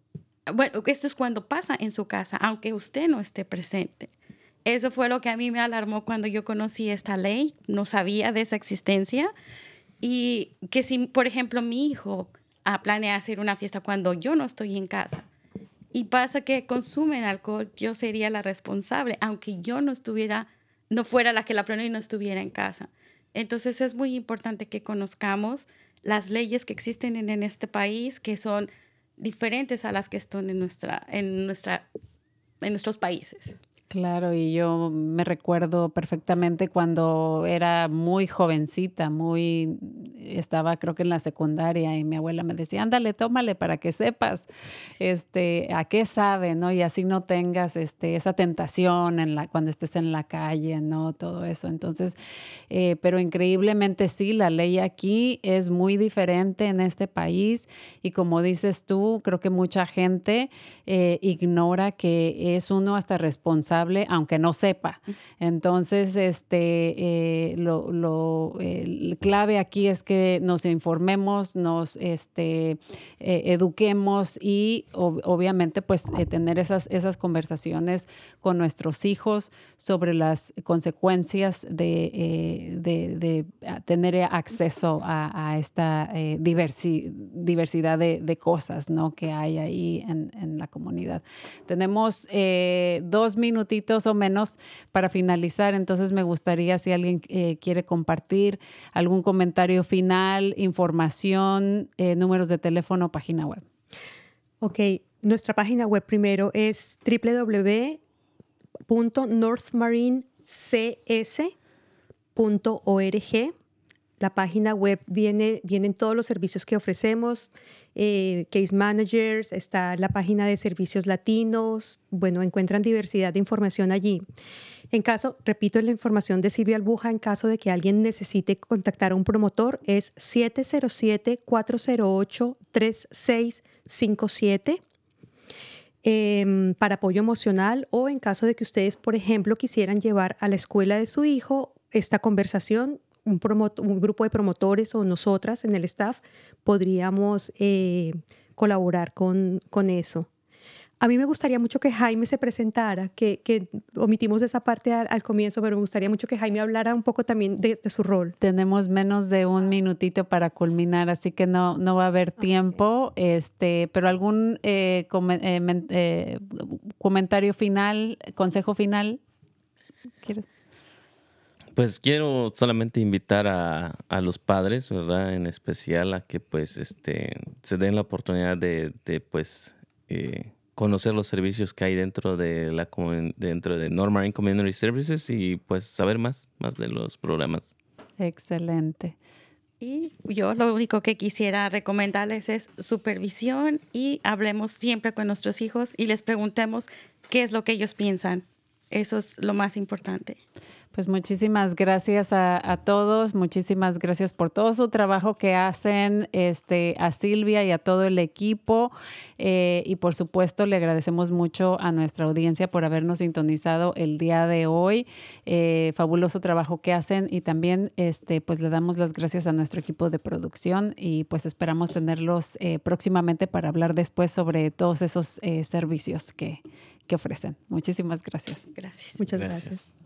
D: bueno, esto es cuando pasa en su casa, aunque usted no esté presente. Eso fue lo que a mí me alarmó cuando yo conocí esta ley, no sabía de esa existencia. Y que si, por ejemplo, mi hijo ah, planea hacer una fiesta cuando yo no estoy en casa y pasa que consumen alcohol, yo sería la responsable, aunque yo no estuviera, no fuera la que la planeó y no estuviera en casa. Entonces es muy importante que conozcamos las leyes que existen en, este país, que son diferentes a las que están en, nuestra, en, nuestra, en nuestros países.
B: Claro, y yo me recuerdo perfectamente cuando era muy jovencita, muy estaba creo que en la secundaria y mi abuela me decía, "Ándale, tómale para que sepas este a qué sabe, ¿no? Y así no tengas este esa tentación en la cuando estés en la calle, ¿no? Todo eso. Entonces, eh, pero increíblemente sí, la ley aquí es muy diferente en este país y como dices tú, creo que mucha gente eh, ignora que es uno hasta responsable aunque no sepa. Entonces, este, eh, lo, clave aquí es que nos informemos, nos este, eh, eduquemos y obviamente pues eh, tener esas, esas conversaciones con nuestros hijos sobre las consecuencias de, de, tener acceso a, esta diversidad de, cosas ¿no? que hay ahí en, en la comunidad. Tenemos dos minutos o menos para finalizar. Entonces me gustaría si alguien eh, quiere compartir algún comentario final, información, eh, números de teléfono, página web.
C: Ok, nuestra página web primero es www.northmarinecs.org. La página web viene, vienen todos los servicios que ofrecemos, eh, case managers, está la página de servicios latinos, bueno, encuentran diversidad de información allí. En caso, repito la información de Silvia Albuja, en caso de que alguien necesite contactar a un promotor, es 707-408-3657 em, para apoyo emocional o en caso de que ustedes, por ejemplo, quisieran llevar a la escuela de su hijo esta conversación, un, un, grupo de promotores o nosotras en el staff podríamos eh, colaborar con, con, eso. A mí me gustaría mucho que Jaime se presentara, que, que omitimos esa parte al, comienzo, pero me gustaría mucho que Jaime hablara un poco también de, su rol.
B: Tenemos menos de un minutito para culminar, así que no, no va a haber tiempo, este, pero algún eh, eh, comentario final, consejo final.
E: ¿Quieres? Pues quiero solamente invitar a, a, los padres, ¿verdad? En especial a que pues este, se den la oportunidad de, de pues eh, conocer los servicios que hay dentro de la dentro de Normal Community Services y pues saber más, más de los programas.
B: Excelente.
D: Y yo lo único que quisiera recomendarles es supervisión y hablemos siempre con nuestros hijos y les preguntemos qué es lo que ellos piensan. Eso es lo más importante.
B: Pues muchísimas gracias a, a, todos, muchísimas gracias por todo su trabajo que hacen este, a Silvia y a todo el equipo eh, y por supuesto le agradecemos mucho a nuestra audiencia por habernos sintonizado el día de hoy, eh, fabuloso trabajo que hacen y también este, pues le damos las gracias a nuestro equipo de producción y pues esperamos tenerlos eh, próximamente para hablar después sobre todos esos eh, servicios que, que ofrecen. Muchísimas gracias.
D: Gracias.
C: Muchas
E: Gracias.
C: gracias.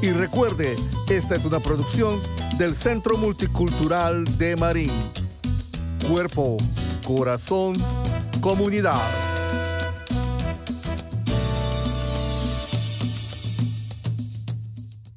G: y recuerde, esta es una producción del Centro Multicultural de Marín. Cuerpo, corazón, comunidad.